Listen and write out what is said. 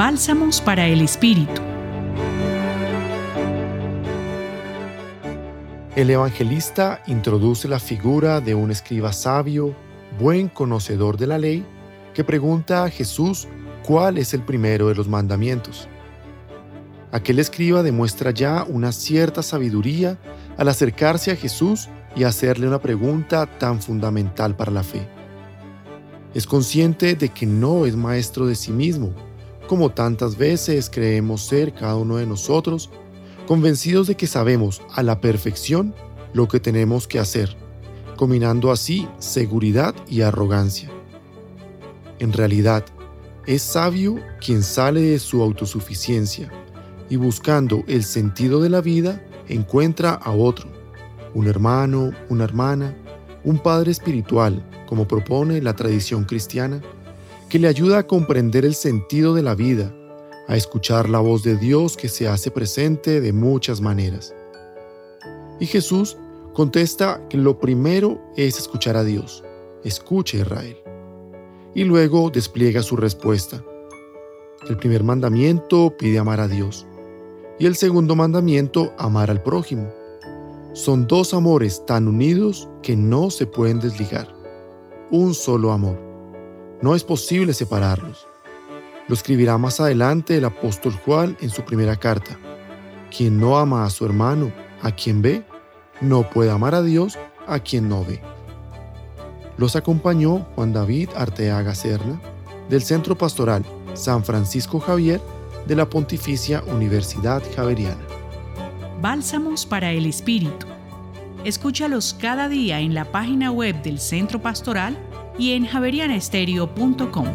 Bálsamos para el Espíritu. El evangelista introduce la figura de un escriba sabio, buen conocedor de la ley, que pregunta a Jesús cuál es el primero de los mandamientos. Aquel escriba demuestra ya una cierta sabiduría al acercarse a Jesús y hacerle una pregunta tan fundamental para la fe. Es consciente de que no es maestro de sí mismo, como tantas veces creemos ser cada uno de nosotros, convencidos de que sabemos a la perfección lo que tenemos que hacer, combinando así seguridad y arrogancia. En realidad, es sabio quien sale de su autosuficiencia y buscando el sentido de la vida encuentra a otro, un hermano, una hermana, un padre espiritual, como propone la tradición cristiana, que le ayuda a comprender el sentido de la vida, a escuchar la voz de Dios que se hace presente de muchas maneras. Y Jesús contesta que lo primero es escuchar a Dios. Escucha Israel. Y luego despliega su respuesta. El primer mandamiento pide amar a Dios y el segundo mandamiento amar al prójimo. Son dos amores tan unidos que no se pueden desligar. Un solo amor. No es posible separarlos. Lo escribirá más adelante el apóstol Juan en su primera carta. Quien no ama a su hermano, a quien ve, no puede amar a Dios, a quien no ve. Los acompañó Juan David Arteaga Serna, del Centro Pastoral San Francisco Javier de la Pontificia Universidad Javeriana. Bálsamos para el Espíritu. Escúchalos cada día en la página web del Centro Pastoral y en javerianestereo.com.